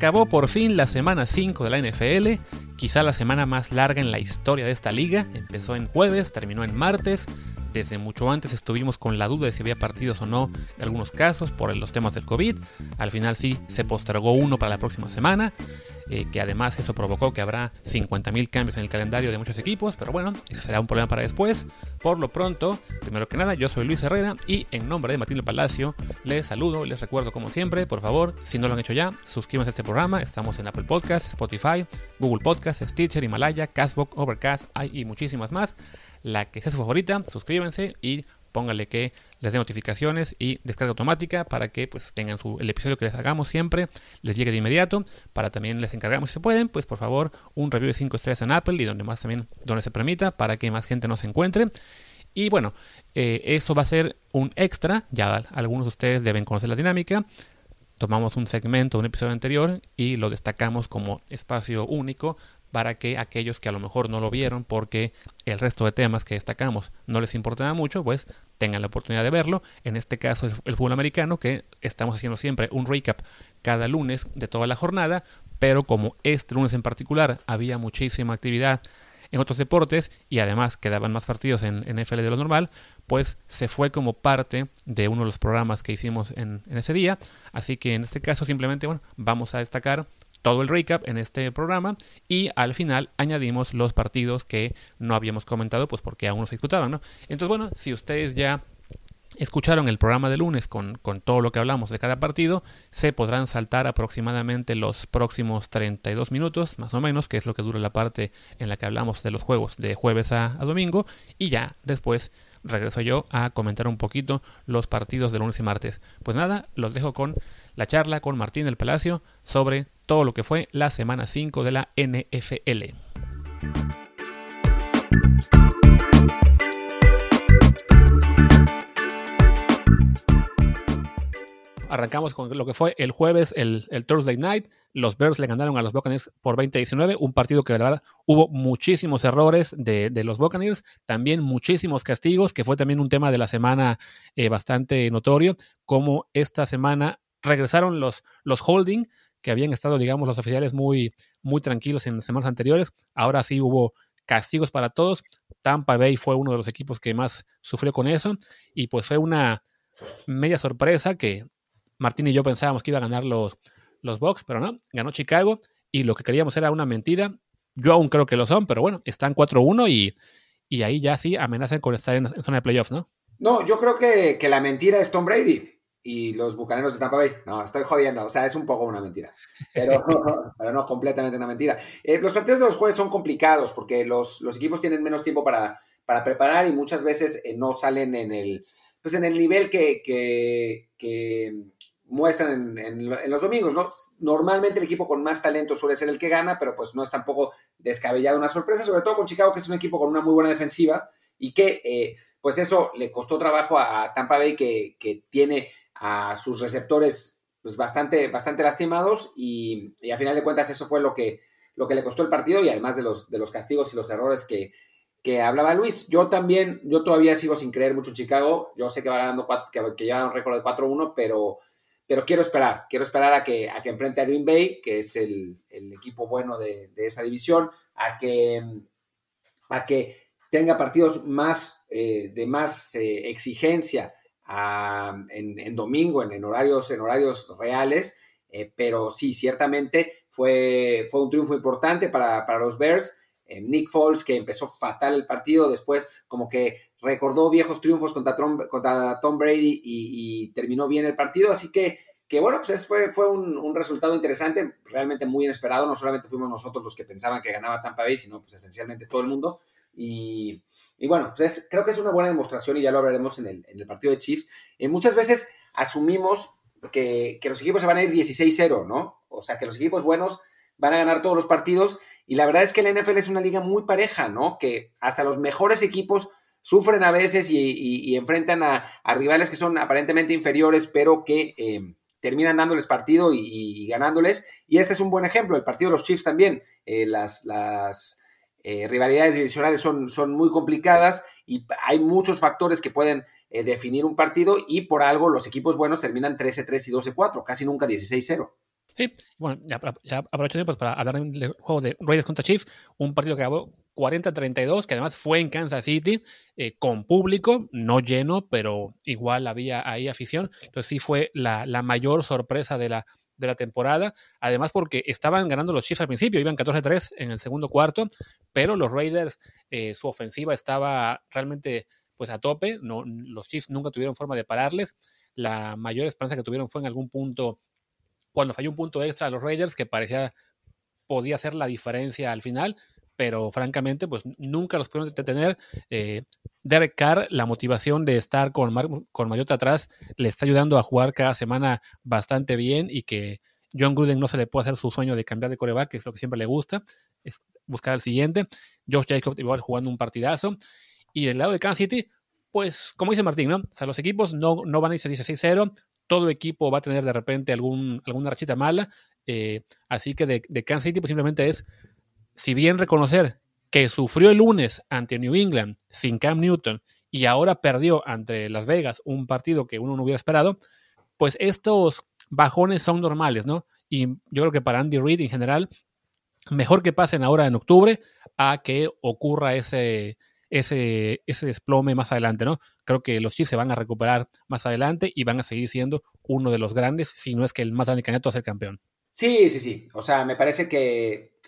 Acabó por fin la semana 5 de la NFL, quizá la semana más larga en la historia de esta liga. Empezó en jueves, terminó en martes. Desde mucho antes estuvimos con la duda de si había partidos o no en algunos casos por los temas del COVID. Al final sí se postergó uno para la próxima semana. Eh, que además eso provocó que habrá 50.000 cambios en el calendario de muchos equipos, pero bueno, eso será un problema para después. Por lo pronto, primero que nada, yo soy Luis Herrera y en nombre de Martín Palacio les saludo, les recuerdo como siempre, por favor, si no lo han hecho ya, suscríbanse a este programa, estamos en Apple Podcasts, Spotify, Google Podcasts, Stitcher, Himalaya, Castbox, Overcast y muchísimas más. La que sea su favorita, suscríbanse y póngale que les dé notificaciones y descarga automática para que pues tengan su, el episodio que les hagamos siempre, les llegue de inmediato, para también les encargamos si se pueden, pues por favor un review de 5 estrellas en Apple y donde más también, donde se permita, para que más gente nos encuentre. Y bueno, eh, eso va a ser un extra, ya algunos de ustedes deben conocer la dinámica. Tomamos un segmento, un episodio anterior y lo destacamos como espacio único para que aquellos que a lo mejor no lo vieron porque el resto de temas que destacamos no les importaba mucho, pues tengan la oportunidad de verlo. En este caso el fútbol americano, que estamos haciendo siempre un recap cada lunes de toda la jornada, pero como este lunes en particular había muchísima actividad en otros deportes y además quedaban más partidos en, NFL de lo normal, pues se fue como parte de uno de los programas que hicimos en, en ese día. Así que en este caso simplemente bueno, vamos a destacar todo el recap en este programa y al final añadimos los partidos que no habíamos comentado pues porque aún no se disputaban, ¿no? Entonces bueno, si ustedes ya escucharon el programa de lunes con, con, todo lo que hablamos de cada partido, se podrán saltar aproximadamente los próximos 32 minutos, más o menos, que es lo que dura la parte en la que hablamos de los juegos de jueves a, a domingo, y ya después regreso yo a comentar un poquito los partidos de lunes y martes. Pues nada, los dejo con la charla con Martín del Palacio sobre todo lo que fue la semana 5 de la NFL. Arrancamos con lo que fue el jueves, el, Thursday Night. Los Bears le ganaron a los Buccaneers por 20-19, un partido que verdad hubo muchísimos errores de, los Buccaneers, también muchísimos castigos, que fue también un tema de la semana eh, bastante notorio, como esta semana regresaron los, los holding, que habían estado, digamos, los oficiales muy, muy tranquilos en semanas anteriores. Ahora sí hubo castigos para todos. Tampa Bay fue uno de los equipos que más sufrió con eso. Y pues fue una media sorpresa que Martín y yo pensábamos que iba a ganar los, los Bucks, pero no, ganó Chicago. Y lo que queríamos era una mentira. Yo aún creo que lo son, pero bueno, están 4-1 y, y ahí ya sí amenazan con estar en, zona de playoffs, ¿no? No, yo creo que, que la mentira es Tom Brady y los bucaneros de Tampa Bay. No, estoy jodiendo. O sea, es un poco una mentira. Pero, pero no completamente una mentira. Eh, los partidos de los jueves son complicados porque los, los equipos tienen menos tiempo para, para preparar y muchas veces eh, no salen en el, pues en el nivel que, que, muestran en, en, los domingos. ¿no? Normalmente el equipo con más talento suele ser el que gana, pero pues no es tampoco descabellado una sorpresa, sobre todo con Chicago, que es un equipo con una muy buena defensiva y que... Eh, pues eso le costó trabajo a Tampa Bay que, que tiene a sus receptores pues bastante, bastante lastimados y, a final de cuentas eso fue lo que, lo que le costó el partido y además de los, de los castigos y los errores que, que hablaba Luis. Yo también, yo todavía sigo sin creer mucho en Chicago. Yo sé que va ganando, que, que lleva un récord de 4-1, pero, pero quiero esperar. Quiero esperar a que, a que enfrente a Green Bay, que es el, equipo bueno de, esa división, a que, a que tenga partidos más, eh, de más eh, exigencia en, domingo, en, horarios, en horarios reales, eh, pero sí, ciertamente fue, fue un triunfo importante para, los Bears. Eh, Nick Foles, que empezó fatal el partido, después como que recordó viejos triunfos contra, contra Tom Brady y, terminó bien el partido, así que, que bueno, pues fue, fue un, resultado interesante, realmente muy inesperado, no solamente fuimos nosotros los que pensaban que ganaba Tampa Bay, sino pues esencialmente todo el mundo, y, bueno, pues creo que es una buena demostración y ya lo hablaremos en el, partido de Chiefs. Eh, muchas veces asumimos que, que, los equipos se van a ir 16-0, ¿no? O sea, que los equipos buenos van a ganar todos los partidos. Y la verdad es que la NFL es una liga muy pareja, ¿no? Que hasta los mejores equipos sufren a veces y, enfrentan a, rivales que son aparentemente inferiores, pero que eh, terminan dándoles partido y, ganándoles. Y este es un buen ejemplo. El partido de los Chiefs también. Eh, las, las eh, rivalidades divisionales son, son muy complicadas y hay muchos factores que pueden eh, definir un partido y por algo los equipos buenos terminan 13-3 y 12-4, casi nunca 16-0. Sí, bueno, ya, aprovecho pues, para hablar del juego de Raiders contra Chiefs, un partido que acabó 40-32, que además fue en Kansas City, eh, con público, no lleno, pero igual había ahí afición. Entonces sí fue la, mayor sorpresa de la, de la temporada. Además porque estaban ganando los Chiefs al principio, iban 14-3 en el segundo cuarto, pero los Raiders, eh, su ofensiva estaba realmente pues a tope. No, los Chiefs nunca tuvieron forma de pararles. La mayor esperanza que tuvieron fue en algún punto cuando falló un punto extra a los Raiders que parecía podía hacer la diferencia al final, pero francamente, pues nunca los pudieron detener. Eh, Derek Carr, la motivación de estar con, con Mayota atrás, le está ayudando a jugar cada semana bastante bien y que John Gruden no se le puede hacer su sueño de cambiar de coreback, que es lo que siempre le gusta, es buscar al siguiente. Josh Jacobs igual jugando un partidazo. Y del lado de Kansas City, pues como dice Martín, ¿no? O sea, los equipos no, no van a irse 16-0, todo equipo va a tener de repente algún, alguna rachita mala. Eh, así que de, de, Kansas City pues simplemente es, si bien reconocer que sufrió el lunes ante New England sin Cam Newton y ahora perdió ante Las Vegas un partido que uno no hubiera esperado, pues estos bajones son normales, ¿no? Y yo creo que para Andy Reid en general, mejor que pasen ahora en octubre a que ocurra ese, ese, ese desplome más adelante, ¿no? Creo que los Chiefs se van a recuperar más adelante y van a seguir siendo uno de los grandes, si no es que el más grande candidato a ser campeón. Sí, sí, sí. O sea, me parece que,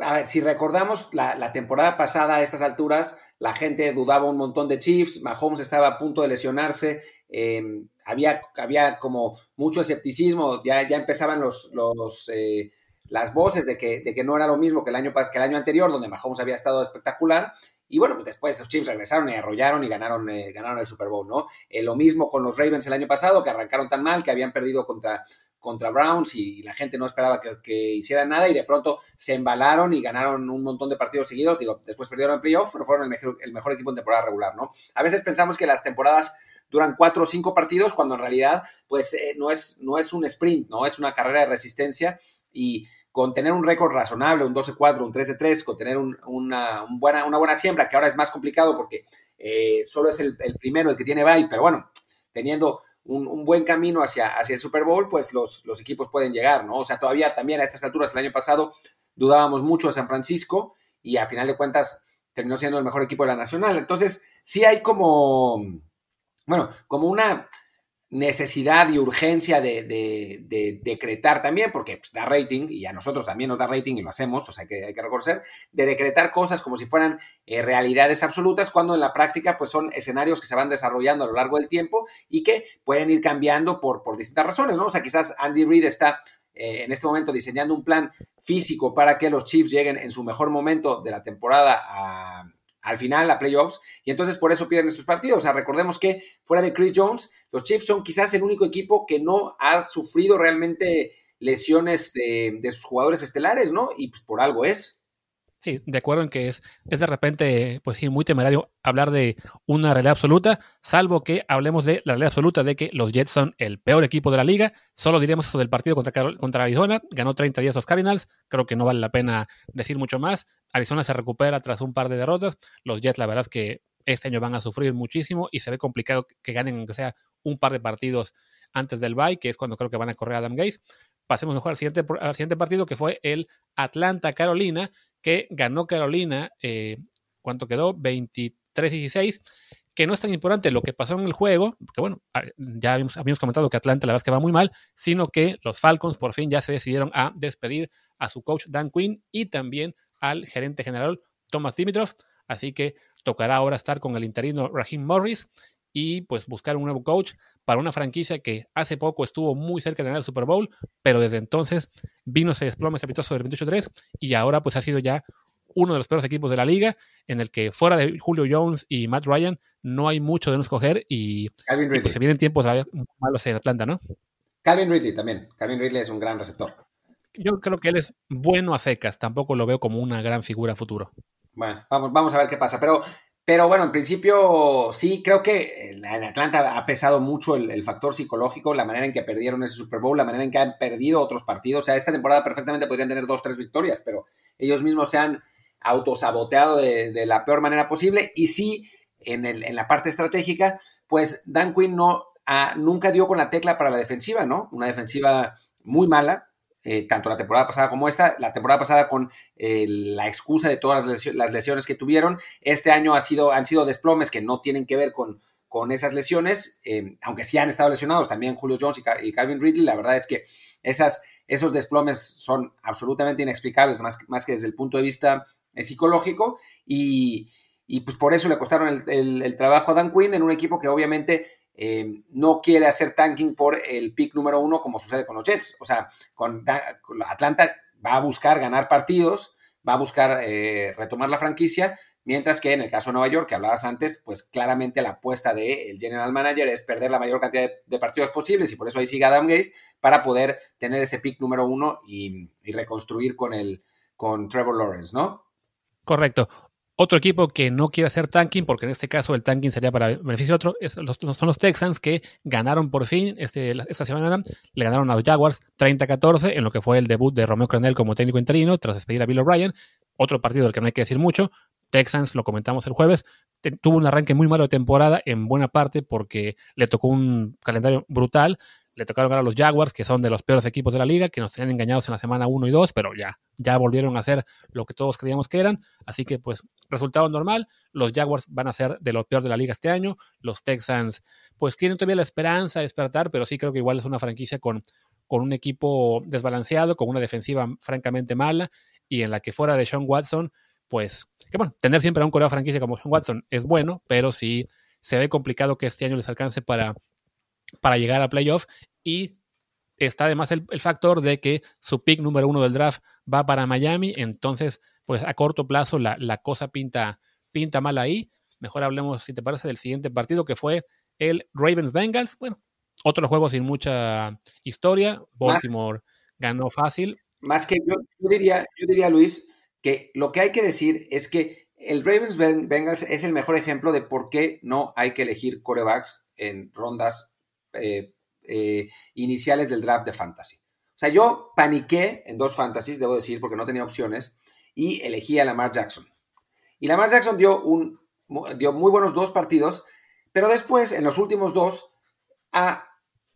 a ver, si recordamos la, temporada pasada a estas alturas, la gente dudaba un montón de Chiefs, Mahomes estaba a punto de lesionarse, em, había, había como mucho escepticismo, ya, ya empezaban los, los eh, las voces de que, de que no era lo mismo que el, año, que el año anterior, donde Mahomes había estado espectacular, y bueno, pues después los Chiefs regresaron y arrollaron y ganaron, eh, ganaron el Super Bowl, ¿no? Eh, lo mismo con los Ravens el año pasado, que arrancaron tan mal, que habían perdido contra, contra Browns y, la gente no esperaba que, hicieran nada y de pronto se embalaron y ganaron un montón de partidos seguidos. Digo, después perdieron el playoff, pero fueron el mejor, equipo en temporada regular, ¿no? A veces pensamos que las temporadas duran cuatro o cinco partidos, cuando en realidad, pues eh, no, es, no es un sprint, ¿no? Es una carrera de resistencia y con tener un récord razonable, un 12-4, un 13-3, con tener una, buena, una buena siembra, que ahora es más complicado porque eh, solo es el, primero el que tiene bye, pero bueno, teniendo un, buen camino hacia, hacia el Super Bowl, pues los, los, equipos pueden llegar, ¿no? O sea, todavía también a estas alturas, el año pasado, dudábamos mucho de San Francisco y a final de cuentas terminó siendo el mejor equipo de la Nacional. Entonces, sí hay como, bueno, como una necesidad y urgencia de, decretar también, porque pues, da rating, y a nosotros también nos da rating y lo hacemos, o sea que hay que reconocer, de decretar cosas como si fueran eh, realidades absolutas, cuando en la práctica pues son escenarios que se van desarrollando a lo largo del tiempo y que pueden ir cambiando por, por distintas razones, ¿no? O sea, quizás Andy Reid está eh, en este momento diseñando un plan físico para que los Chiefs lleguen en su mejor momento de la temporada a al final a playoffs y entonces por eso pierden estos partidos. O sea, recordemos que fuera de Chris Jones, los Chiefs son quizás el único equipo que no ha sufrido realmente lesiones de, de sus jugadores estelares, ¿no? Y pues por algo es. Sí, de acuerdo en que es, es de repente, pues sí, muy temerario hablar de una realidad absoluta, salvo que hablemos de la realidad absoluta de que los Jets son el peor equipo de la liga. Solo diremos eso del partido contra, contra Arizona, ganó 30 días los Cardinals, creo que no vale la pena decir mucho más. Arizona se recupera tras un par de derrotas, los Jets la verdad es que este año van a sufrir muchísimo y se ve complicado que ganen aunque sea un par de partidos antes del bye, que es cuando creo que van a correr a Adam Gates. Pasemos mejor al siguiente, partido que fue el Atlanta-Carolina, que ganó Carolina, eh, ¿cuánto quedó? 23-16, que no es tan importante lo que pasó en el juego, porque bueno, ya habíamos, comentado que Atlanta la verdad es que va muy mal, sino que los Falcons por fin ya se decidieron a despedir a su coach Dan Quinn y también al gerente general Thomas Dimitrov, así que tocará ahora estar con el interino Raheem Morris y pues buscar un nuevo coach para una franquicia que hace poco estuvo muy cerca de ganar el Super Bowl, pero desde entonces vino ese desplome estrepitoso del 28-3 y ahora pues ha sido ya uno de los peores equipos de la liga, en el que fuera de Julio Jones y Matt Ryan no hay mucho de no escoger y, pues se vienen tiempos malos en Atlanta, ¿no? Calvin Ridley también. Calvin Ridley es un gran receptor. Yo creo que él es bueno a secas, tampoco lo veo como una gran figura futuro. Bueno, vamos, vamos a ver qué pasa. Pero pero bueno, en principio sí, creo que en Atlanta ha pesado mucho el, factor psicológico, la manera en que perdieron ese Super Bowl, la manera en que han perdido otros partidos. O sea, esta temporada perfectamente podrían tener dos, tres victorias, pero ellos mismos se han autosaboteado de, la peor manera posible. Y sí, en, el, en la parte estratégica, pues Dan Quinn no, nunca dio con la tecla para la defensiva, ¿no? Una defensiva muy mala, eh, tanto la temporada pasada como esta, la temporada pasada con eh, la excusa de todas las lesiones, que tuvieron, este año ha sido, han sido desplomes que no tienen que ver con, con esas lesiones, eh, aunque sí han estado lesionados también Julio Jones y, Calvin Ridley, la verdad es que esas, esos desplomes son absolutamente inexplicables, más, más que desde el punto de vista psicológico, y, pues por eso le costaron el, el trabajo a Dan Quinn en un equipo que obviamente eh, no quiere hacer tanking por el pick número uno como sucede con los Jets. O sea, con, Atlanta va a buscar ganar partidos, va a buscar eh, retomar la franquicia, mientras que en el caso de Nueva York, que hablabas antes, pues claramente la apuesta del general manager es perder la mayor cantidad de, partidos posibles y por eso ahí sigue Adam Gaze para poder tener ese pick número uno y, y reconstruir con, el, con Trevor Lawrence, ¿no? Correcto. Otro equipo que no quiere hacer tanking, porque en este caso el tanking sería para beneficio de otro, son los Texans que ganaron por fin este, esta semana. Le ganaron a los Jaguars 30-14 en lo que fue el debut de Romeo Cranel como técnico interino tras despedir a Bill O'Brien. Otro partido del que no hay que decir mucho. Texans, lo comentamos el jueves, tuvo un arranque muy malo de temporada en buena parte porque le tocó un calendario brutal le tocaron ganar a los Jaguars, que son de los peores equipos de la liga, que nos tenían engañados en la semana 1 y 2, pero ya, ya volvieron a ser lo que todos creíamos que eran. Así que, pues, resultado normal. Los Jaguars van a ser de los peores de la liga este año. Los Texans, pues, tienen todavía la esperanza de despertar, pero sí creo que igual es una franquicia con, con un equipo desbalanceado, con una defensiva francamente mala, y en la que fuera de Sean Watson, pues, que bueno, tener siempre a un coreo franquicia como Sean Watson es bueno, pero sí se ve complicado que este año les alcance para para llegar a playoff y está además el, factor de que su pick número uno del draft va para Miami, entonces pues a corto plazo la, cosa pinta, pinta mal ahí. Mejor hablemos, si te parece, del siguiente partido que fue el Ravens Bengals. Bueno, otro juego sin mucha historia. Baltimore ganó fácil. Más que yo, diría, yo diría, Luis, que lo que hay que decir es que el Ravens Bengals es el mejor ejemplo de por qué no hay que elegir corebacks en rondas eh, eh, iniciales del draft de fantasy. O sea, yo paniqué en dos fantasies, debo decir, porque no tenía opciones, y elegí a Lamar Jackson. Y Lamar Jackson dio, un, dio muy buenos dos partidos, pero después, en los últimos dos, a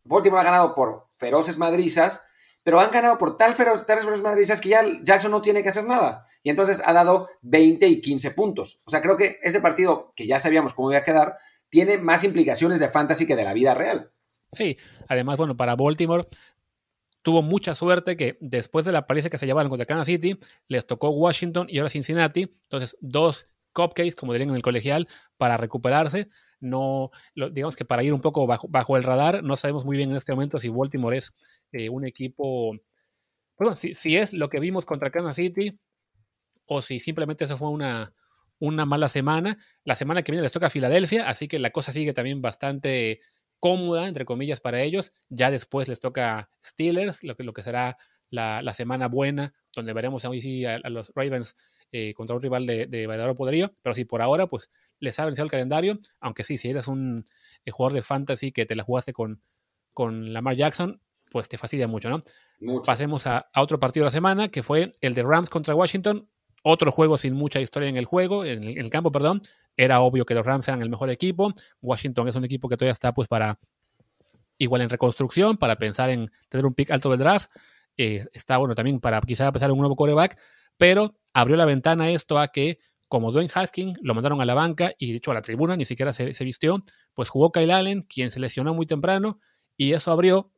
Baltimore ha ganado por feroces madrizas, pero han ganado por tal feroces, feroces madrizas que ya Jackson no tiene que hacer nada. Y entonces ha dado 20 y 15 puntos. O sea, creo que ese partido, que ya sabíamos cómo iba a quedar, tiene más implicaciones de fantasy que de la vida real. Sí, además, bueno, para Baltimore tuvo mucha suerte que después de la paliza que se llevaron contra Kansas City, les tocó Washington y ahora Cincinnati. Entonces, dos cupcakes, como dirían en el colegial, para recuperarse. No, digamos que para ir un poco bajo, el radar, no sabemos muy bien en este momento si Baltimore es eh, un equipo. Perdón, si, si, es lo que vimos contra Kansas City o si simplemente eso fue una, una mala semana. La semana que viene les toca a Filadelfia, así que la cosa sigue también bastante cómoda, entre comillas, para ellos. Ya después les toca Steelers, lo que, lo que será la, semana buena, donde veremos hoy sí a, los Ravens eh, contra un rival de, de verdadero poderío. Pero sí, por ahora, pues les ha vencido el calendario. Aunque sí, si eres un eh, jugador de fantasy que te la jugaste con, con Lamar Jackson, pues te fastidia mucho, ¿no? Pasemos a, otro partido de la semana, que fue el de Rams contra Washington. Otro juego sin mucha historia en el juego, en el campo, perdón. Era obvio que los Rams eran el mejor equipo. Washington es un equipo que todavía está pues para igual en reconstrucción, para pensar en tener un pick alto del draft. Eh, está bueno también para quizá pensar en un nuevo coreback, pero abrió la ventana esto a que como Dwayne Haskins lo mandaron a la banca y de hecho a la tribuna, ni siquiera se, se vistió, pues jugó Kyle Allen, quien se lesionó muy temprano, y eso abrió,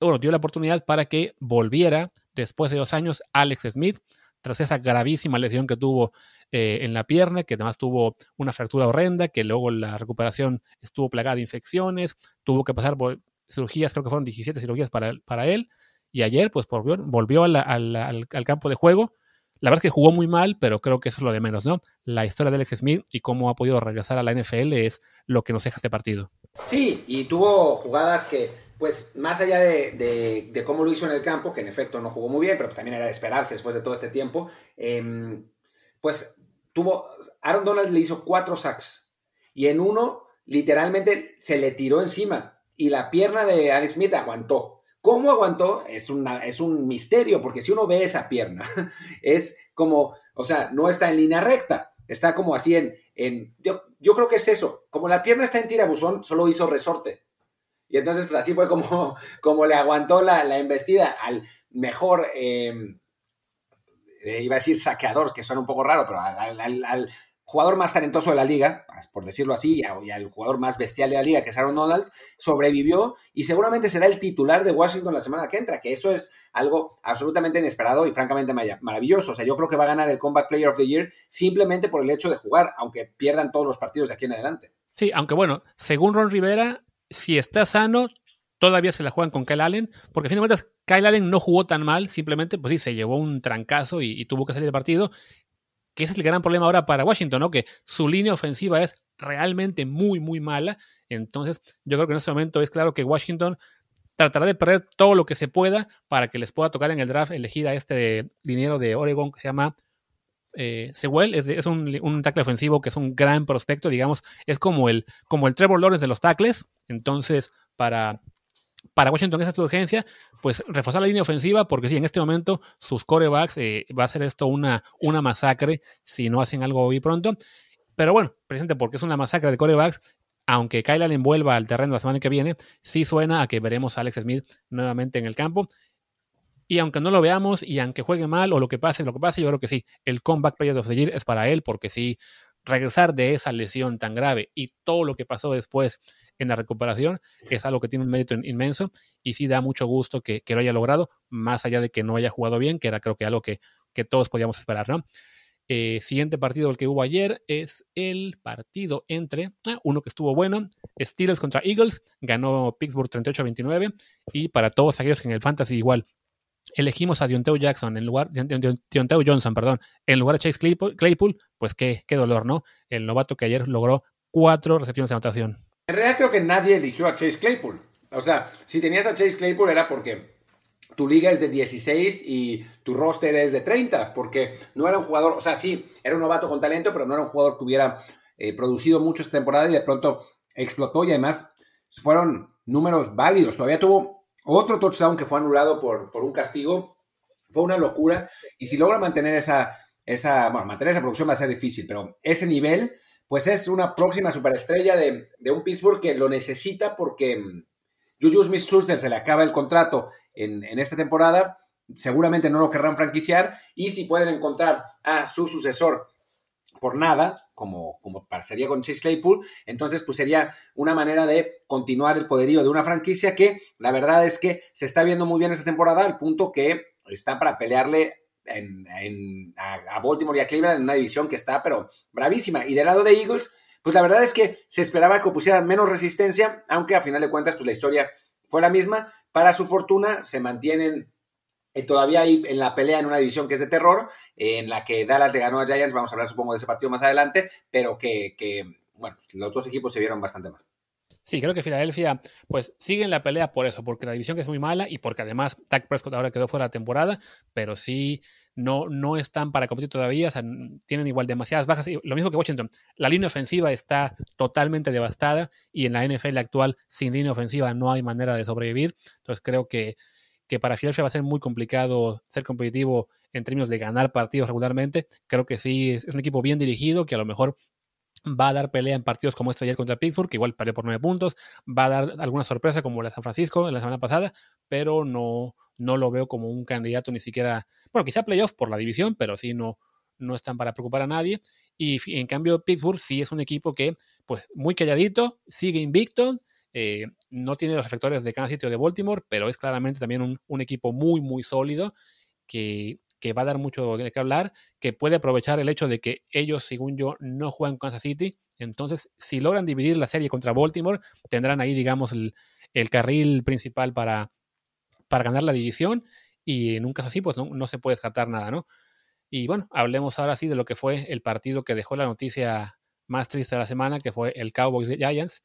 bueno, dio la oportunidad para que volviera después de dos años Alex Smith, tras esa gravísima lesión que tuvo eh, en la pierna, que además tuvo una fractura horrenda, que luego la recuperación estuvo plagada de infecciones, tuvo que pasar por cirugías, creo que fueron 17 cirugías para, él, y ayer pues volvió, volvió al, al, campo de juego. La verdad es que jugó muy mal, pero creo que eso es lo de menos, ¿no? La historia de Alex Smith y cómo ha podido regresar a la NFL es lo que nos deja este partido. Sí, y tuvo jugadas que pues más allá de, cómo lo hizo en el campo, que en efecto no jugó muy bien, pero pues también era de esperarse después de todo este tiempo, em, pues tuvo, Aaron Donald le hizo cuatro sacks y en uno literalmente se le tiró encima y la pierna de Alex Smith aguantó. ¿Cómo aguantó? Es, una, es un misterio, porque si uno ve esa pierna, es como, o sea, no está en línea recta, está como así en, en yo, yo creo que es eso, como la pierna está en tirabuzón, solo hizo resorte. Y entonces, pues así fue como, como le aguantó la, embestida al mejor, em, eh, iba a decir saqueador, que suena un poco raro, pero al, jugador más talentoso de la liga, por decirlo así, y al jugador más bestial de la liga, que es Aaron Donald, sobrevivió y seguramente será el titular de Washington la semana que entra, que eso es algo absolutamente inesperado y francamente maravilloso. O sea, yo creo que va a ganar el Comeback Player of the Year simplemente por el hecho de jugar, aunque pierdan todos los partidos de aquí en adelante. Sí, aunque bueno, según Ron Rivera, si está sano, todavía se la juegan con Kyle Allen, porque a fin de cuentas Kyle Allen no jugó tan mal, simplemente, pues sí, se llevó un trancazo y, tuvo que salir del partido, que ese es el gran problema ahora para Washington, ¿no? Que su línea ofensiva es realmente muy, muy mala. Entonces, yo creo que en este momento es claro que Washington tratará de perder todo lo que se pueda para que les pueda tocar en el draft elegir a este dinero de Oregon que se llama eh, Sewell. Es, un, un, tackle ofensivo que es un gran prospecto, digamos, es como el, como el Trevor Lawrence de los tackles. Entonces, para para Washington esa es urgencia, pues reforzar la línea ofensiva, porque sí, en este momento sus corebacks eh, va a ser esto una, una masacre si no hacen algo hoy pronto. Pero bueno, presente porque es una masacre de corebacks, aunque Kyle Allen vuelva al terreno la semana que viene, sí suena a que veremos a Alex Smith nuevamente en el campo. Y aunque no lo veamos y aunque juegue mal o lo que pase, lo que pase, yo creo que sí, el comeback player of es para él porque sí, regresar de esa lesión tan grave y todo lo que pasó después en la recuperación es algo que tiene un mérito inmenso y sí da mucho gusto que, lo haya logrado, más allá de que no haya jugado bien, que era creo que algo que, todos podíamos esperar, ¿no? Eh, siguiente partido el que hubo ayer es el partido entre ah, uno que estuvo bueno, Steelers contra Eagles, ganó Pittsburgh 38-29 y para todos aquellos en el fantasy igual elegimos a Dionteo Jackson en lugar Dionteo Johnson, perdón, en lugar de Chase Claypool, pues qué, qué dolor, ¿no? El novato que ayer logró cuatro recepciones de anotación. En realidad creo que nadie eligió a Chase Claypool. O sea, si tenías a Chase Claypool era porque tu liga es de 16 y tu roster es de 30, porque no era un jugador, o sea, sí, era un novato con talento, pero no era un jugador que hubiera eh, producido mucho esta temporada y de pronto explotó y además fueron números válidos. Todavía tuvo otro touchdown que fue anulado por, por un castigo. Fue una locura. Y si logra mantener esa, esa, bueno, mantener esa producción va a ser difícil, pero ese nivel, pues es una próxima superestrella de, de un Pittsburgh que lo necesita porque mm, Juju Smith-Schuster se le acaba el contrato en, en esta temporada. Seguramente no lo querrán franquiciar. Y si pueden encontrar a su sucesor por nada, como, como sería con Chase Claypool, entonces pues sería una manera de continuar el poderío de una franquicia que la verdad es que se está viendo muy bien esta temporada al punto que está para pelearle a, Baltimore y a Cleveland en una división que está pero bravísima. Y del lado de Eagles, pues la verdad es que se esperaba que opusieran menos resistencia, aunque a final de cuentas pues la historia fue la misma. Para su fortuna se mantienen todavía hay en la pelea en una división que es de terror, en la que Dallas le ganó a Giants, vamos a hablar supongo de ese partido más adelante, pero que, bueno, los dos equipos se vieron bastante mal. Sí, creo que Filadelfia, pues sigue en la pelea por eso, porque la división es muy mala y porque además Dak Prescott ahora quedó fuera de la temporada, pero sí no, no están para competir todavía, o sea, tienen igual demasiadas bajas. Lo mismo que Washington, la línea ofensiva está totalmente devastada y en la NFL actual sin línea ofensiva no hay manera de sobrevivir. Entonces creo que que para Philadelphia va a ser muy complicado ser competitivo en términos de ganar partidos regularmente. Creo que sí, es un equipo bien dirigido que a lo mejor va a dar pelea en partidos como este ayer contra Pittsburgh, que igual perdió por nueve puntos, va a dar alguna sorpresa como la de San Francisco en la semana pasada, pero no, no lo veo como un candidato ni siquiera, bueno, quizá playoff por la división, pero sí no, no están para preocupar a nadie. Y en cambio Pittsburgh sí es un equipo que, pues, muy calladito, sigue invicto, eh, no tiene los reflectores de Kansas City o de Baltimore, pero es claramente también un, equipo muy, muy sólido que, va a dar mucho de qué hablar, que puede aprovechar el hecho de que ellos, según yo, no juegan Kansas City. Entonces, si logran dividir la serie contra Baltimore, tendrán ahí, digamos, el, carril principal para, para ganar la división. Y en un caso así, pues no, no se puede descartar nada, ¿no? Y bueno, hablemos ahora sí de lo que fue el partido que dejó la noticia más triste de la semana, que fue el Cowboys Giants.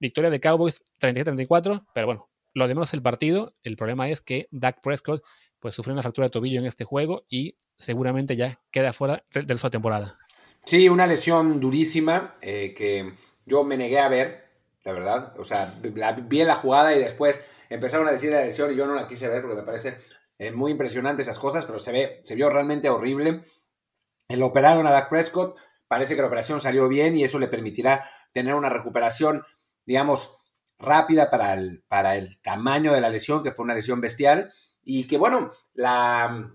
Victoria de Cowboys 37-34, pero bueno, lo de menos el partido. El problema es que Dak Prescott pues sufrió una fractura de tobillo en este juego y seguramente ya queda fuera de la temporada. Sí, una lesión durísima eh, que yo me negué a ver, la verdad. O sea, vi la jugada y después empezaron a decir la lesión y yo no la quise ver porque me parece eh, muy impresionante esas cosas, pero se ve, se vio realmente horrible. El operaron a Dak Prescott, parece que la operación salió bien y eso le permitirá tener una recuperación digamos, rápida para el, para el tamaño de la lesión, que fue una lesión bestial. y que bueno, la,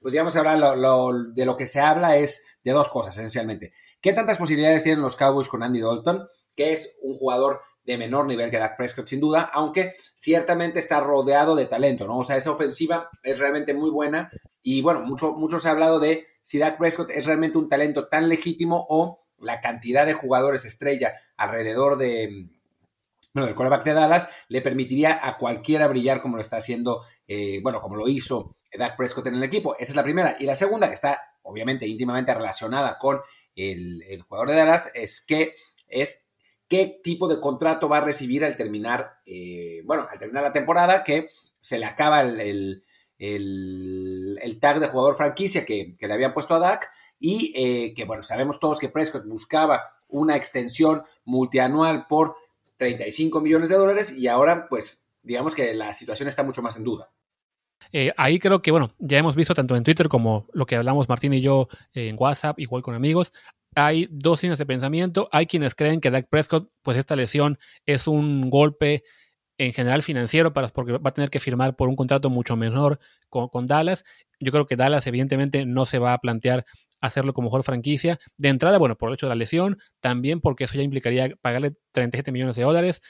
pues digamos ahora de lo que se habla es de dos cosas esencialmente. ¿Qué tantas posibilidades tienen los Cowboys con Andy Dalton? Que es un jugador de menor nivel que Dak Prescott, sin duda, aunque ciertamente está rodeado de talento, ¿no? O sea, esa ofensiva es realmente muy buena y bueno, mucho, mucho se ha hablado de si Dak Prescott es realmente un talento tan legítimo o la cantidad de jugadores estrella alrededor de, bueno, del quarterback de Dallas le permitiría a cualquiera brillar como lo está haciendo, eh, bueno, como lo hizo Dak Prescott en el equipo. Esa es la primera. Y la segunda, que está obviamente íntimamente relacionada con el, el jugador de Dallas, es que es qué tipo de contrato va a recibir al terminar, eh, bueno, al terminar la temporada, que se le acaba el, tag de jugador franquicia que, le habían puesto a Dak y eh, que, bueno, sabemos todos que Prescott buscaba una extensión multianual por 35 millones de dólares y ahora, pues, digamos que la situación está mucho más en duda. Eh, ahí creo que, bueno, ya hemos visto tanto en Twitter como lo que hablamos Martín y yo en WhatsApp, igual con amigos, hay dos líneas de pensamiento. Hay quienes creen que Dak Prescott, pues esta lesión es un golpe en general financiero para, porque va a tener que firmar por un contrato mucho menor con, Dallas. Yo creo que Dallas evidentemente no se va a plantear hacerlo como mejor franquicia. De entrada, bueno, por el hecho de la lesión, también porque eso ya implicaría pagarle 37 millones de dólares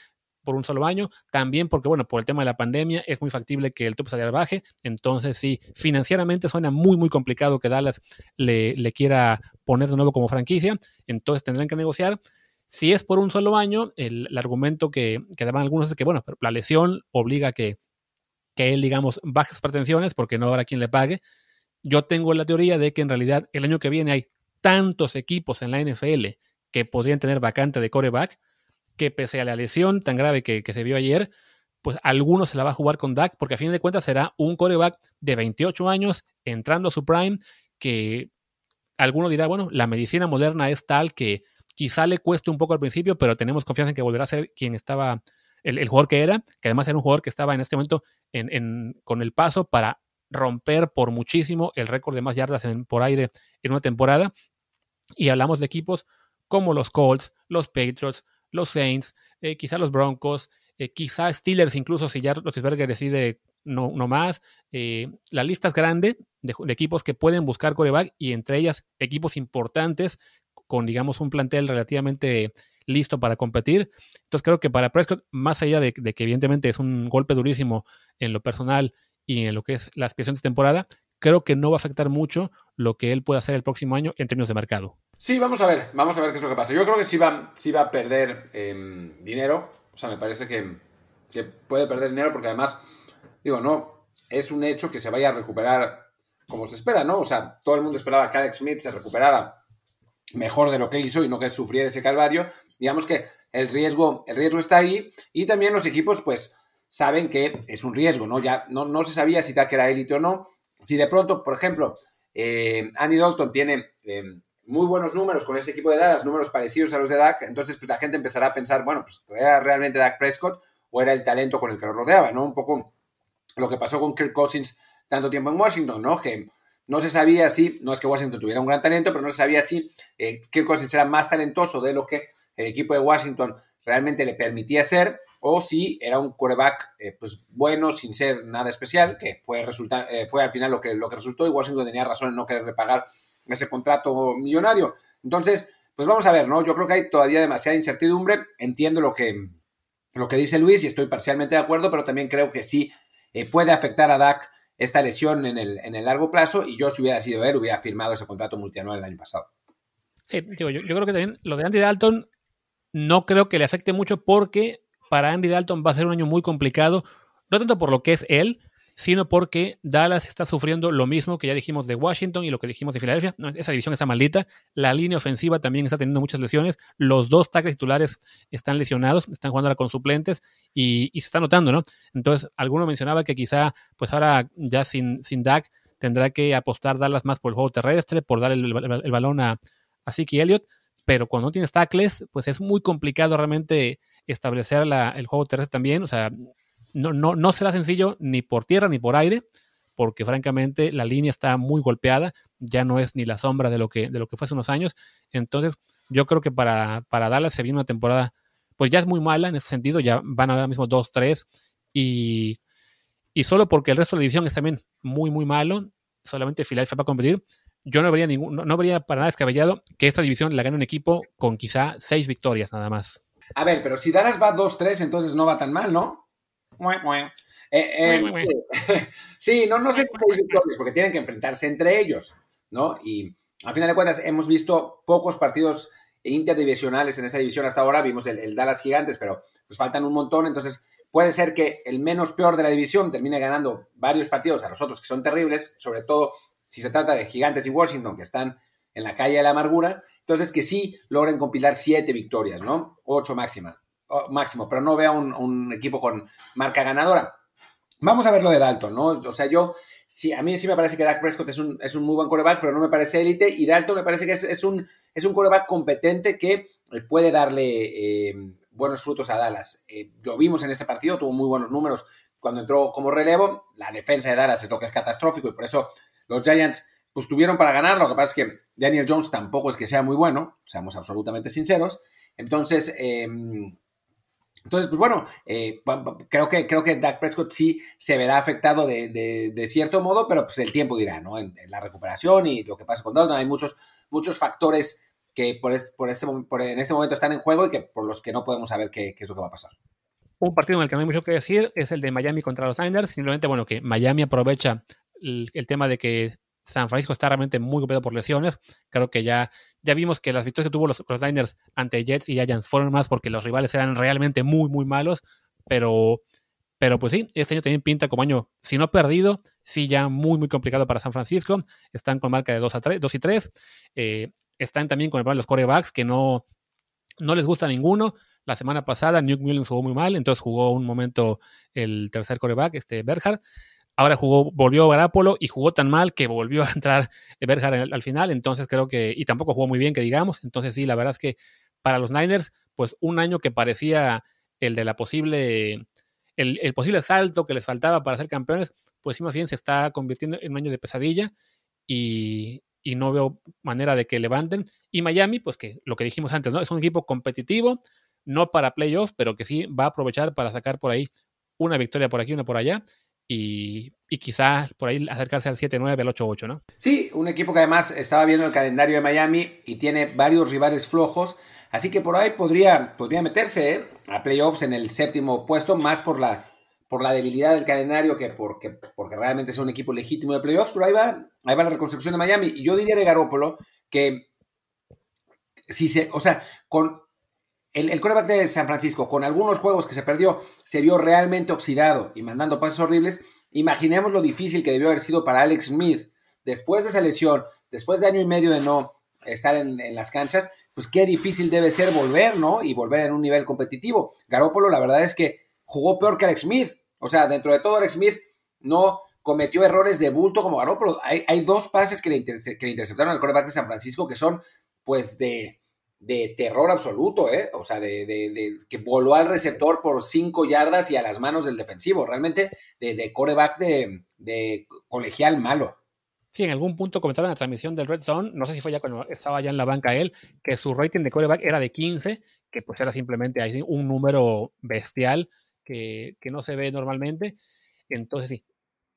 por un solo año, también porque, bueno, por el tema de la pandemia es muy factible que el top salarial baje, entonces sí, financieramente suena muy, muy complicado que Dallas le, le quiera poner de nuevo como franquicia, entonces tendrán que negociar. Si es por un solo año, el, argumento que, que, daban algunos es que, bueno, la lesión obliga a que, que él, digamos, baje sus pretensiones porque no habrá quien le pague. Yo tengo la teoría de que en realidad el año que viene hay tantos equipos en la NFL que podrían tener vacante de coreback que pese a la lesión tan grave que, se vio ayer, pues alguno se la va a jugar con Dak, porque a fin de cuentas será un coreback de 28 años entrando a su prime, que alguno dirá, bueno, la medicina moderna es tal que quizá le cueste un poco al principio, pero tenemos confianza en que volverá a ser quien estaba, el, jugador que era, que además era un jugador que estaba en este momento con el paso para romper por muchísimo el récord de más yardas por aire en una temporada. Y hablamos de equipos como los Colts, los Patriots, los Saints, eh, quizá los Broncos, eh, quizá Steelers, incluso si ya Roethlisberger decide no, no más. Eh, la lista es grande de, equipos que pueden buscar coreback y entre ellas equipos importantes con, digamos, un plantel relativamente listo para competir. Entonces creo que para Prescott, más allá de, que evidentemente es un golpe durísimo en lo personal y en lo que es la aspiración de temporada, creo que no va a afectar mucho lo que él pueda hacer el próximo año en términos de mercado. Sí, vamos a ver, vamos a ver qué es lo que pasa. Yo creo que sí va, sí va a perder em, dinero. O sea, me parece que, puede perder dinero porque además, digo, no, es un hecho que se vaya a recuperar como se espera, ¿no? O sea, todo el mundo esperaba que Alex Smith se recuperara mejor de lo que hizo y no que sufriera ese calvario. Digamos que el riesgo, el riesgo está ahí y también los equipos, pues, saben que es un riesgo, ¿no? Ya no, no se sabía si Dak era élite o no. Si de pronto, por ejemplo, eh, Andy Dalton tiene em, muy buenos números con ese equipo de Dallas, números parecidos a los de Dak, entonces pues, la gente empezará a pensar, bueno, pues era realmente Dak Prescott o era el talento con el que lo rodeaba, ¿no? Un poco lo que pasó con Kirk Cousins tanto tiempo en Washington, ¿no? Que no se sabía si, no es que Washington tuviera un gran talento, pero no se sabía si eh, Kirk Cousins era más talentoso de lo que el equipo de Washington realmente le permitía ser, o si era un quarterback eh, pues bueno, sin ser nada especial, que fue, resulta, eh, fue al final lo que, lo que resultó, y Washington tenía razón en no querer pagar ese contrato millonario. Entonces, pues vamos a ver, ¿no? Yo creo que hay todavía demasiada incertidumbre. Entiendo lo que, lo que dice Luis y estoy parcialmente de acuerdo, pero también creo que sí eh, puede afectar a Dak esta lesión en el, en el largo plazo y yo si hubiera sido él hubiera firmado ese contrato multianual el año pasado. Sí, digo, yo, yo creo que también lo de Andy Dalton no creo que le afecte mucho porque para Andy Dalton va a ser un año muy complicado, no tanto por lo que es él, sino porque Dallas está sufriendo lo mismo que ya dijimos de Washington y lo que dijimos de Filadelfia. esa división está maldita. La línea ofensiva también está teniendo muchas lesiones. Los dos tackles titulares están lesionados, están jugando ahora con suplentes y, se está notando, ¿no? Entonces, alguno mencionaba que quizá, pues ahora ya sin, sin Dak, tendrá que apostar Dallas más por el juego terrestre, por dar el, balón a, a Siki Elliott. Pero cuando no tienes tackles, pues es muy complicado realmente establecer el juego terrestre también. O sea, no, no, no será sencillo ni por tierra ni por aire, porque francamente la línea está muy golpeada, ya no es ni la sombra de lo que, de lo que fue hace unos años. Entonces, yo creo que para, para Dallas se viene una temporada, pues ya es muy mala en ese sentido, ya van ahora mismo 2-3 y, y solo porque el resto de la división es también muy, muy malo, solamente Philadelphia va a competir, yo no vería, ningún, no, vería para nada descabellado que esta división la gane un equipo con quizá seis victorias nada más. A ver, pero si Dallas va 2-3, entonces no va tan mal, ¿no? Eh, eh, sí, no, no sé seis victorias, porque tienen que enfrentarse entre ellos, ¿no? Y a final de cuentas hemos visto pocos partidos interdivisionales en esa división hasta ahora, vimos el, Dallas Gigantes, pero pues faltan un montón, entonces puede ser que el menos peor de la división termine ganando varios partidos a los otros que son terribles, sobre todo si se trata de Gigantes y Washington que están en la calle de la amargura, entonces que sí logren compilar siete victorias, ¿no? Ocho máxima, máximo, pero no veo un, equipo con marca ganadora. Vamos a ver lo de Dalton, ¿no? O sea, yo, sí, a mí sí me parece que Dak Prescott es un, es un muy buen coreback, pero no me parece élite, y Dalton me parece que es, es un, es un coreback competente que puede darle eh, buenos frutos a Dallas. Eh, lo vimos en este partido, tuvo muy buenos números cuando entró como relevo. La defensa de Dallas es lo que es catastrófico y por eso los Giants pues tuvieron para ganar. Lo que pasa es que Daniel Jones tampoco es que sea muy bueno, seamos absolutamente sinceros. Entonces, em, entonces, pues bueno, eh, creo, que, creo que Dak Prescott sí se verá afectado de, cierto modo, pero pues el tiempo dirá, ¿no? En, la recuperación y lo que pasa con Dalton, hay muchos, muchos factores que por, por, este, en este momento están en juego y que por los que no podemos saber qué, qué, es lo que va a pasar. Un partido en el que no hay mucho que decir es el de Miami contra los Niners. Simplemente, bueno, que Miami aprovecha el, tema de que San Francisco está realmente muy golpeado por lesiones. Creo que ya, ya vimos que las victorias que tuvo los, los Niners ante Jets y Giants fueron más porque los rivales eran realmente muy, muy malos. Pero, pero pues sí, este año también pinta como año, si no perdido, sí ya muy, muy complicado para San Francisco. Están con marca de 2, a 3, 2 y 3. Eh, están también con el problema de los corebacks que no, no les gusta ninguno. La semana pasada Nuke Mullins jugó muy mal, entonces jugó un momento el tercer coreback, este Berhard. Ahora jugó, volvió Garapolo y jugó tan mal que volvió a entrar Berger al, final. Entonces creo que, y tampoco jugó muy bien, que digamos. Entonces sí, la verdad es que para los Niners, pues un año que parecía el de la posible, el, posible salto que les faltaba para ser campeones, pues sí más bien se está convirtiendo en un año de pesadilla y, y no veo manera de que levanten. Y Miami, pues que lo que dijimos antes, ¿no? Es un equipo competitivo, no para playoffs, pero que sí va a aprovechar para sacar por ahí una victoria por aquí, una por allá y, y quizás por ahí acercarse al 7-9, al 8-8, ¿no? Sí, un equipo que además estaba viendo el calendario de Miami y tiene varios rivales flojos, así que por ahí podría, podría meterse ¿eh? a playoffs en el séptimo puesto, más por la, por la debilidad del calendario que porque, porque realmente es un equipo legítimo de playoffs, pero ahí va, ahí va la reconstrucción de Miami. Y yo diría de Garópolo que si se, o sea, con el, el de San Francisco, con algunos juegos que se perdió, se vio realmente oxidado y mandando pases horribles. Imaginemos lo difícil que debió haber sido para Alex Smith después de esa lesión, después de año y medio de no estar en, las canchas, pues qué difícil debe ser volver, ¿no? Y volver en un nivel competitivo. Garópolo, la verdad es que jugó peor que Alex Smith. O sea, dentro de todo, Alex Smith no cometió errores de bulto como Garópolo. Hay, hay dos pases que le, que le interceptaron al coreback de San Francisco que son, pues, de, de terror absoluto, ¿eh? O sea, de, que voló al receptor por cinco yardas y a las manos del defensivo. Realmente de, coreback de, colegial malo. Sí, en algún punto comentaron en la transmisión del Red Zone, no sé si fue ya cuando estaba ya en la banca él, que su rating de coreback era de 15, que pues era simplemente un número bestial que, que no se ve normalmente. Entonces sí,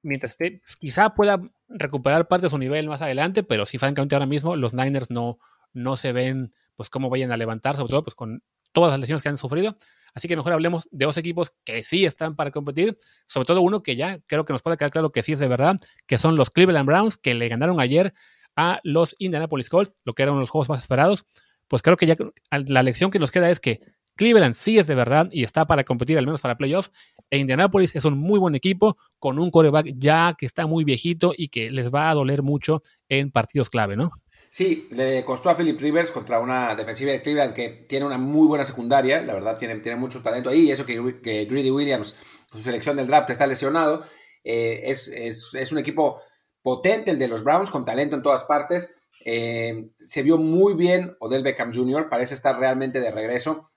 mientras esté, pues, quizá pueda recuperar parte de su nivel más adelante, pero sí, francamente ahora mismo los Niners no, no se ven pues cómo vayan a levantar, sobre todo pues con todas las lesiones que han sufrido. Así que mejor hablemos de dos equipos que sí están para competir, sobre todo uno que ya creo que nos puede quedar claro que sí es de verdad, que son los Cleveland Browns, que le ganaron ayer a los Indianapolis Colts, lo que eran los juegos más esperados. Pues creo que ya la lección que nos queda es que Cleveland sí es de verdad y está para competir al menos para playoffs. E Indianapolis es un muy buen equipo con un coreback ya que está muy viejito y que les va a doler mucho en partidos clave, ¿no? Sí, le costó a Philip Rivers contra una defensiva de Cleveland que tiene una muy buena secundaria, la verdad tiene, tiene mucho talento ahí, y eso que, que Greedy Williams, su selección del draft, está lesionado, eh, es, un equipo potente el de los Browns, con talento en todas partes, eh, se vio muy bien Odell Beckham Jr., parece estar realmente de regreso,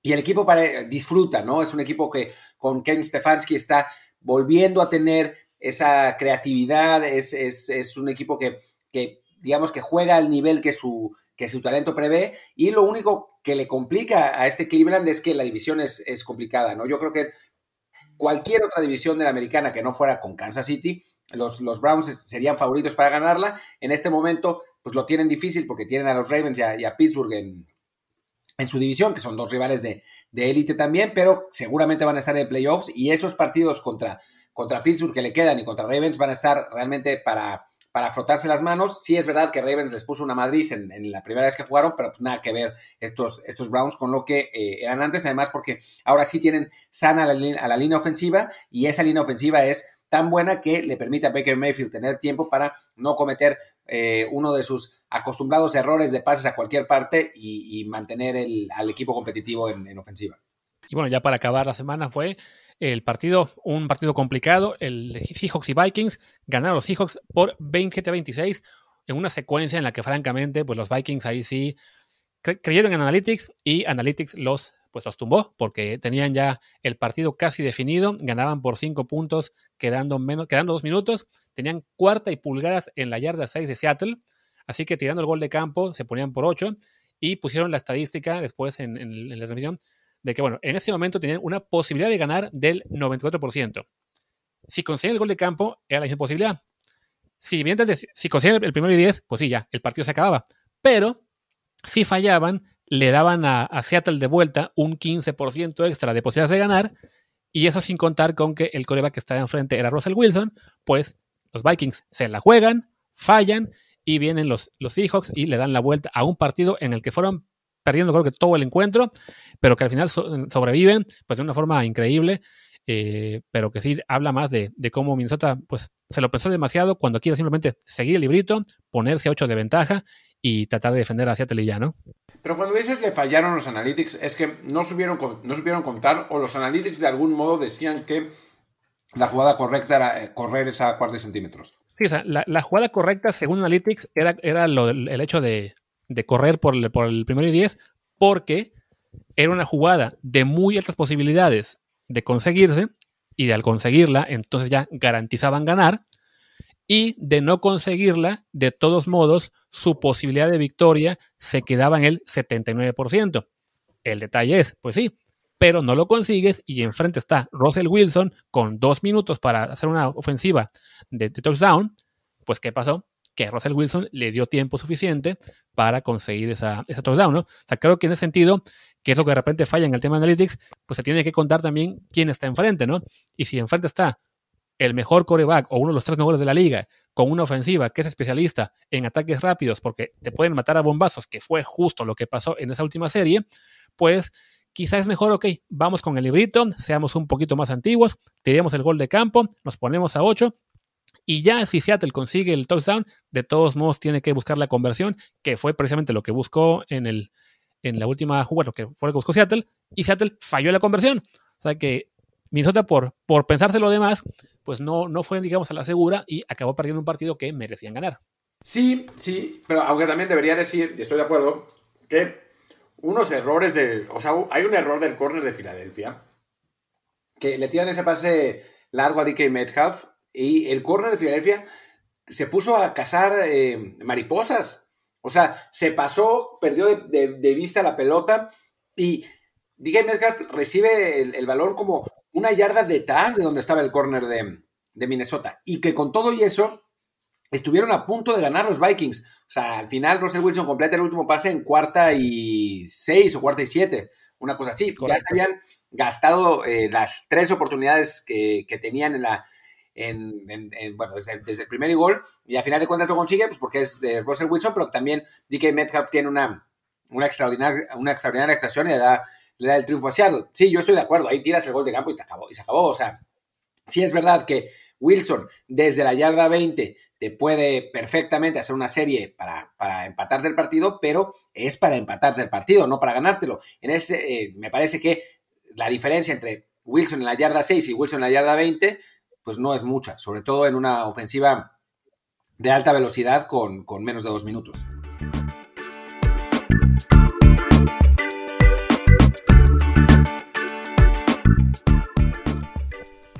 y el equipo disfruta, ¿no? Es un equipo que con Ken Stefanski está volviendo a tener esa creatividad, es, es un equipo que, que digamos que juega al nivel que su, que su talento prevé y lo único que le complica a este Cleveland es que la división es, complicada, ¿no? Yo creo que cualquier otra división de la americana que no fuera con Kansas City, los, los Browns serían favoritos para ganarla. En este momento, pues lo tienen difícil porque tienen a los Ravens y a, Pittsburgh en, en, su división, que son dos rivales de élite también, pero seguramente van a estar en playoffs y esos partidos contra, contra Pittsburgh que le quedan y contra Ravens van a estar realmente para, para frotarse las manos. Sí es verdad que Ravens les puso una Madrid en, la primera vez que jugaron, pero pues nada que ver estos, estos Browns con lo que eh, eran antes, además porque ahora sí tienen sana a la, línea ofensiva y esa línea ofensiva es tan buena que le permite a Baker Mayfield tener tiempo para no cometer eh, uno de sus acostumbrados errores de pases a cualquier parte y, mantener el, al equipo competitivo en, ofensiva. Y bueno, ya para acabar la semana fue el partido, un partido complicado, el Seahawks y Vikings, ganaron los Seahawks por 27 a 26 en una secuencia en la que francamente pues los Vikings ahí sí creyeron en Analytics y Analytics los pues los tumbó porque tenían ya el partido casi definido, ganaban por cinco puntos, quedando, menos, quedando dos minutos, tenían cuarta y pulgadas en la yarda 6 de Seattle, así que tirando el gol de campo se ponían por ocho y pusieron la estadística después en, la transmisión de que, bueno, en ese momento tenían una posibilidad de ganar del 94%. Si consiguen el gol de campo, era la misma posibilidad. Si, bien, si consiguen el primero y 10, pues sí, ya, el partido se acababa. Pero si fallaban, le daban a, Seattle de vuelta un 15% extra de posibilidades de ganar, y eso sin contar con que el coreback que estaba enfrente era Russell Wilson, pues los Vikings se la juegan, fallan, y vienen los, los Seahawks y le dan la vuelta a un partido en el que fueron perdiendo creo que todo el encuentro, pero que al final sobreviven pues de una forma increíble, eh, pero que sí habla más de, de, cómo Minnesota pues se lo pensó demasiado cuando quiere simplemente seguir el librito, ponerse a 8 de ventaja y tratar de defender a Seattle y ya, ¿no? Pero cuando dices le fallaron los analytics, es que no supieron, no supieron contar o los analytics de algún modo decían que la jugada correcta era eh, correr esa cuarta de centímetros. Sí, o sea, la, jugada correcta según Analytics era, era lo, el hecho de, correr por el, por primero y diez porque era una jugada de muy altas posibilidades de conseguirse y de al conseguirla entonces ya garantizaban ganar y de no conseguirla, de todos modos, su posibilidad de victoria se quedaba en el 79%. El detalle es, pues sí, pero no lo consigues y enfrente está Russell Wilson con dos minutos para hacer una ofensiva de, touchdown. Pues, ¿qué pasó? Que Russell Wilson le dio tiempo suficiente para conseguir esa, esa touchdown, ¿no? O sea, creo que en ese sentido, que es lo que de repente falla en el tema de analytics, pues se tiene que contar también quién está enfrente, ¿no? Y si enfrente está el mejor coreback o uno de los tres mejores de la liga con una ofensiva que es especialista en ataques rápidos porque te pueden matar a bombazos, que fue justo lo que pasó en esa última serie, pues quizás es mejor, ok, vamos con el librito, seamos un poquito más antiguos, tiremos el gol de campo, nos ponemos a 8 y ya si Seattle consigue el touchdown, de todos modos tiene que buscar la conversión, que fue precisamente lo que buscó en, el, en la última jugada, lo que fue lo que buscó Seattle, y Seattle falló la conversión. O sea que Minnesota, por, por pensarse lo demás, pues no, no fue, digamos, a la segura y acabó perdiendo un partido que merecían ganar. Sí, sí, pero aunque también debería decir, y estoy de acuerdo, que unos errores de. O sea, hay un error del corner de Filadelfia, que le tiran ese pase largo a DK Metcalf, y el corner de Filadelfia se puso a cazar eh, mariposas. O sea, se pasó, perdió de, vista la pelota y DK Metcalf recibe el, el balón como una yarda detrás de donde estaba el corner de, Minnesota. Y que con todo y eso, estuvieron a punto de ganar los Vikings. O sea, al final Russell Wilson completa el último pase en cuarta y seis o cuarta y siete, una cosa así. Ya se habían gastado eh, las tres oportunidades que, tenían en la. En, bueno, desde, el primer gol, y al final de cuentas lo consigue, pues porque es de Russell Wilson, pero también DK Metcalf tiene una, una, extraordinaria, una extraordinaria actuación y le da le da el triunfo a Seattle. Sí, yo estoy de acuerdo, ahí tiras el gol de campo y, te acabó, y se acabó. O sea, sí es verdad que Wilson desde la yarda 20 te puede perfectamente hacer una serie para, para empatarte el partido, pero es para empatarte el partido, no para ganártelo. En ese, eh, me parece que la diferencia entre Wilson en la yarda 6 y Wilson en la yarda 20, pues no es mucha, sobre todo en una ofensiva de alta velocidad con, con menos de dos minutos.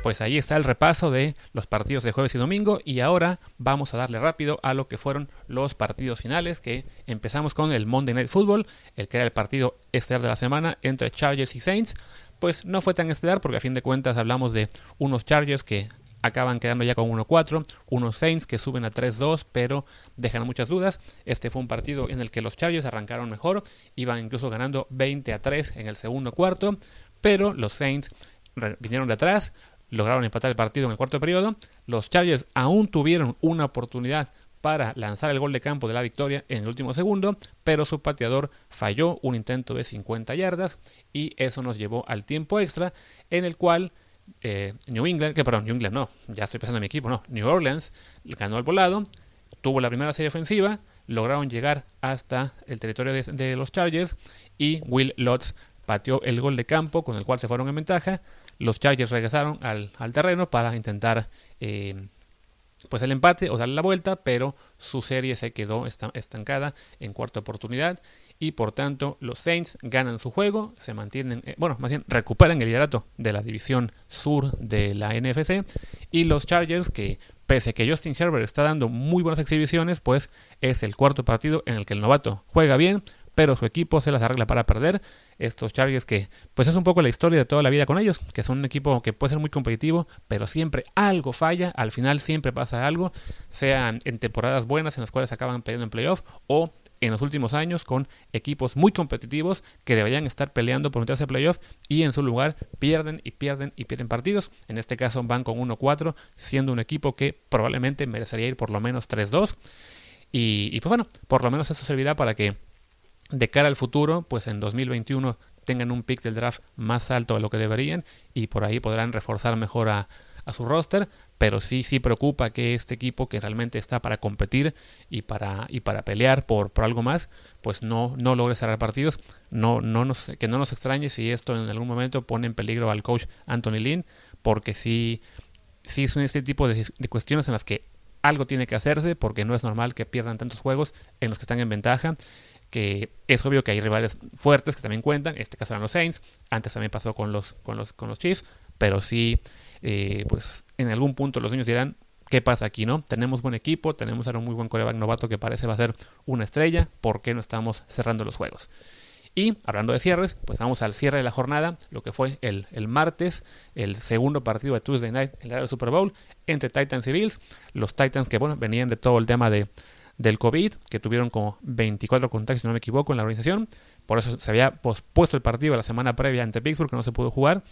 pues ahí está el repaso de los partidos de jueves y domingo y ahora vamos a darle rápido a lo que fueron los partidos finales que empezamos con el Monday Night Football, el que era el partido estelar de la semana entre Chargers y Saints. Pues no fue tan estelar porque a fin de cuentas hablamos de unos Chargers que acaban quedando ya con 1-4, unos Saints que suben a 3-2 pero dejan muchas dudas. Este fue un partido en el que los Chargers arrancaron mejor, iban incluso ganando 20 a 3 en el segundo cuarto, pero los Saints vinieron de atrás, lograron empatar el partido en el cuarto periodo. Los Chargers aún tuvieron una oportunidad para lanzar el gol de campo de la victoria en el último segundo, pero su pateador falló un intento de 50 yardas y eso nos llevó al tiempo extra en el cual eh, New England, que perdón, New England no, ya estoy pensando en mi equipo, no, New Orleans ganó el volado, tuvo la primera serie ofensiva, lograron llegar hasta el territorio de, los Chargers y Will Lutz pateó el gol de campo con el cual se fueron en ventaja. Los Chargers regresaron al, terreno para intentar eh, pues el empate o darle la vuelta, pero su serie se quedó estancada en cuarta oportunidad y por tanto los Saints ganan su juego, se mantienen, eh, bueno, más bien recuperan el liderato de la división sur de la NFC y los Chargers que pese a que Justin Herbert está dando muy buenas exhibiciones, pues es el cuarto partido en el que el novato juega bien, pero su equipo se las arregla para perder. Estos Chargers que, pues es un poco la historia de toda la vida con ellos, que son un equipo que puede ser muy competitivo, pero siempre algo falla, al final siempre pasa algo, sea en temporadas buenas en las cuales acaban peleando en playoff o en los últimos años con equipos muy competitivos que deberían estar peleando por meterse a playoff y en su lugar pierden y pierden y pierden partidos. En este caso van con 1-4, siendo un equipo que probablemente merecería ir por lo menos 3-2. Y, y pues bueno, por lo menos eso servirá para que de cara al futuro, pues en 2021 tengan un pick del draft más alto de lo que deberían y por ahí podrán reforzar mejor a, su roster, pero sí sí preocupa que este equipo que realmente está para competir y para y para pelear por, por algo más, pues no no logre cerrar partidos, no no que no nos extrañe si esto en algún momento pone en peligro al coach Anthony Lynn, porque sí son este tipo de, de cuestiones en las que algo tiene que hacerse porque no es normal que pierdan tantos juegos en los que están en ventaja que es obvio que hay rivales fuertes que también cuentan, en este caso eran los Saints, antes también pasó con los, con los, con los Chiefs, pero sí, eh, pues en algún punto los niños dirán, ¿qué pasa aquí, no? Tenemos buen equipo, tenemos ahora un muy buen coreback novato que parece va a ser una estrella, ¿por qué no estamos cerrando los juegos? Y hablando de cierres, pues vamos al cierre de la jornada, lo que fue el, el martes, el segundo partido de Tuesday Night en el Super Bowl entre Titans y Bills. Los Titans que, bueno, venían de todo el tema de, del COVID, que tuvieron como 24 contagios, si no me equivoco, en la organización. Por eso se había pospuesto el partido la semana previa ante Pittsburgh, que no se pudo jugar.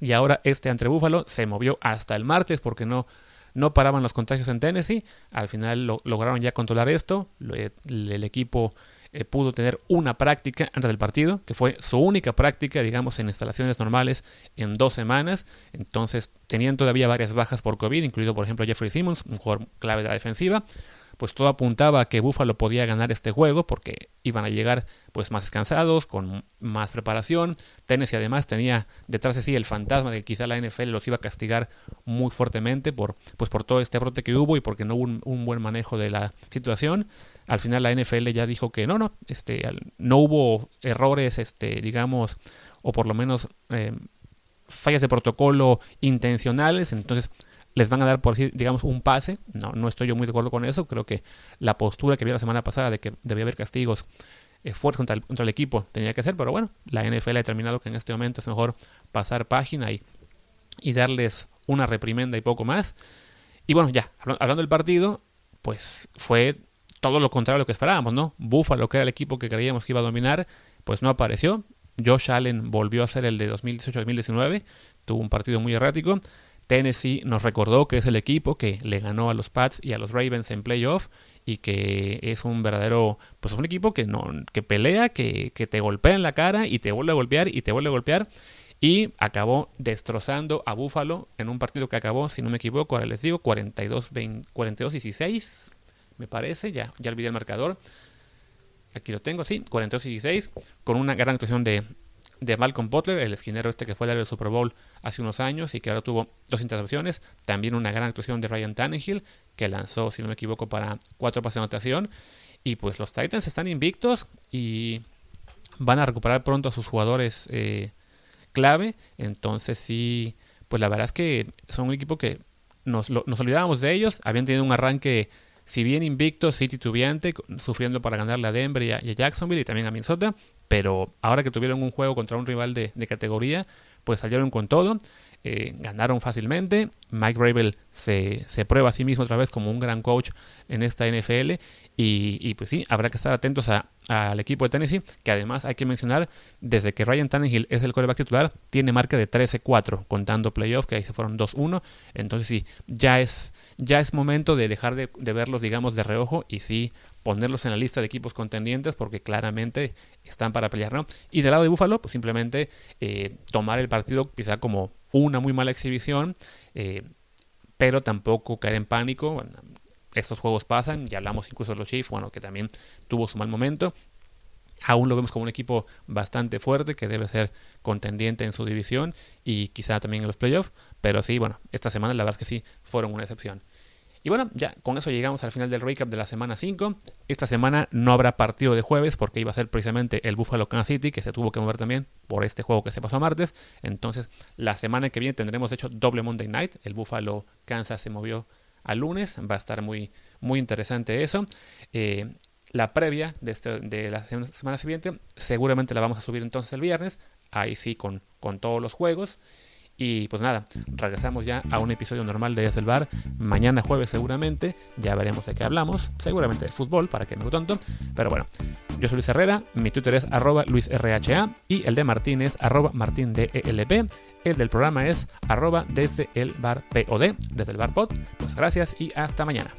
Y ahora este ante Buffalo se movió hasta el martes porque no, no paraban los contagios en Tennessee. Al final lo, lograron ya controlar esto. el, equipo eh, pudo tener una práctica antes del partido, que fue su única práctica, digamos, en instalaciones normales en dos semanas. Entonces tenían todavía varias bajas por COVID, incluido por ejemplo Jeffrey Simmons, un jugador clave de la defensiva pues todo apuntaba a que Buffalo podía ganar este juego porque iban a llegar pues más descansados, con más preparación. Tennessee además tenía detrás de sí el fantasma de que quizá la NFL los iba a castigar muy fuertemente por pues por todo este brote que hubo y porque no hubo un, buen manejo de la situación. Al final la NFL ya dijo que no, no, este, no hubo errores, este, digamos, o por lo menos eh, fallas de protocolo intencionales, entonces les van a dar, por digamos, un pase. No, no estoy yo muy de acuerdo con eso. Creo que la postura que vi la semana pasada de que debía haber castigos esfuerzos contra el, contra el equipo tenía que ser, pero bueno, la NFL ha determinado que en este momento es mejor pasar página y, y darles una reprimenda y poco más. Y bueno, ya, hablando del partido, pues fue todo lo contrario a lo que esperábamos, ¿no? Buffalo, que era el equipo que creíamos que iba a dominar, pues no apareció. Josh Allen volvió a ser el de 2018-2019, tuvo un partido muy errático. Tennessee nos recordó que es el equipo que le ganó a los Pats y a los Ravens en playoff y que es un verdadero, pues un equipo que no, que pelea, que, que te golpea en la cara y te vuelve a golpear y te vuelve a golpear y acabó destrozando a Buffalo en un partido que acabó, si no me equivoco, ahora les digo, 42-16, me parece, ya, ya olvidé el marcador. Aquí lo tengo, sí, 42-16, con una gran actuación de, de Malcolm Butler, el esquinero este que fue del Super Bowl hace unos años y que ahora tuvo dos intercepciones. También una gran actuación de Ryan Tannehill, que lanzó, si no me equivoco, para cuatro pases de anotación. Y pues los Titans están invictos y van a recuperar pronto a sus jugadores eh, clave. Entonces sí, pues la verdad es que son un equipo que nos, nos olvidábamos de ellos. Habían tenido un arranque si bien invicto, sí titubeante, sufriendo para ganarle a Denver y a, Jacksonville y también a Minnesota, pero ahora que tuvieron un juego contra un rival de, de categoría, pues salieron con todo. Eh, ganaron fácilmente. Mike Rabel se, prueba a sí mismo otra vez como un gran coach en esta NFL. Y, pues sí, habrá que estar atentos al equipo de Tennessee, que además hay que mencionar, desde que Ryan Tannehill es el coreback titular, tiene marca de 13-4, contando playoffs, que ahí se fueron 2-1. Entonces sí, ya es, ya es momento de dejar de, de verlos, digamos, de reojo y sí ponerlos en la lista de equipos contendientes porque claramente están para pelear, ¿no? Y del lado de Buffalo, pues simplemente eh, tomar el partido quizá como una muy mala exhibición, eh, pero tampoco caer en pánico. Estos juegos pasan, ya hablamos incluso de los Chiefs, bueno, que también tuvo su mal momento. Aún lo vemos como un equipo bastante fuerte que debe ser contendiente en su división y quizá también en los playoffs, pero sí, bueno, esta semana la verdad es que sí fueron una excepción. Y bueno, ya con eso llegamos al final del recap de la semana 5. Esta semana no habrá partido de jueves porque iba a ser precisamente el Buffalo Kansas City que se tuvo que mover también por este juego que se pasó a martes. Entonces, la semana que viene tendremos hecho doble Monday Night. El Buffalo Kansas se movió al lunes. Va a estar muy, muy interesante eso. Eh, la previa de, este, de, la semana siguiente seguramente la vamos a subir entonces el viernes. Ahí sí con, con todos los juegos. Y pues nada, regresamos ya a un episodio normal de Desde el Bar. Mañana jueves seguramente. Ya veremos de qué hablamos. Seguramente de fútbol, para que no tonto. Pero bueno, yo soy Luis Herrera. Mi Twitter es arroba luisrha. Y el de Martín es arroba martindelp. El del programa es arroba desde el bar POD, desde el bar pod. Pues gracias y hasta mañana.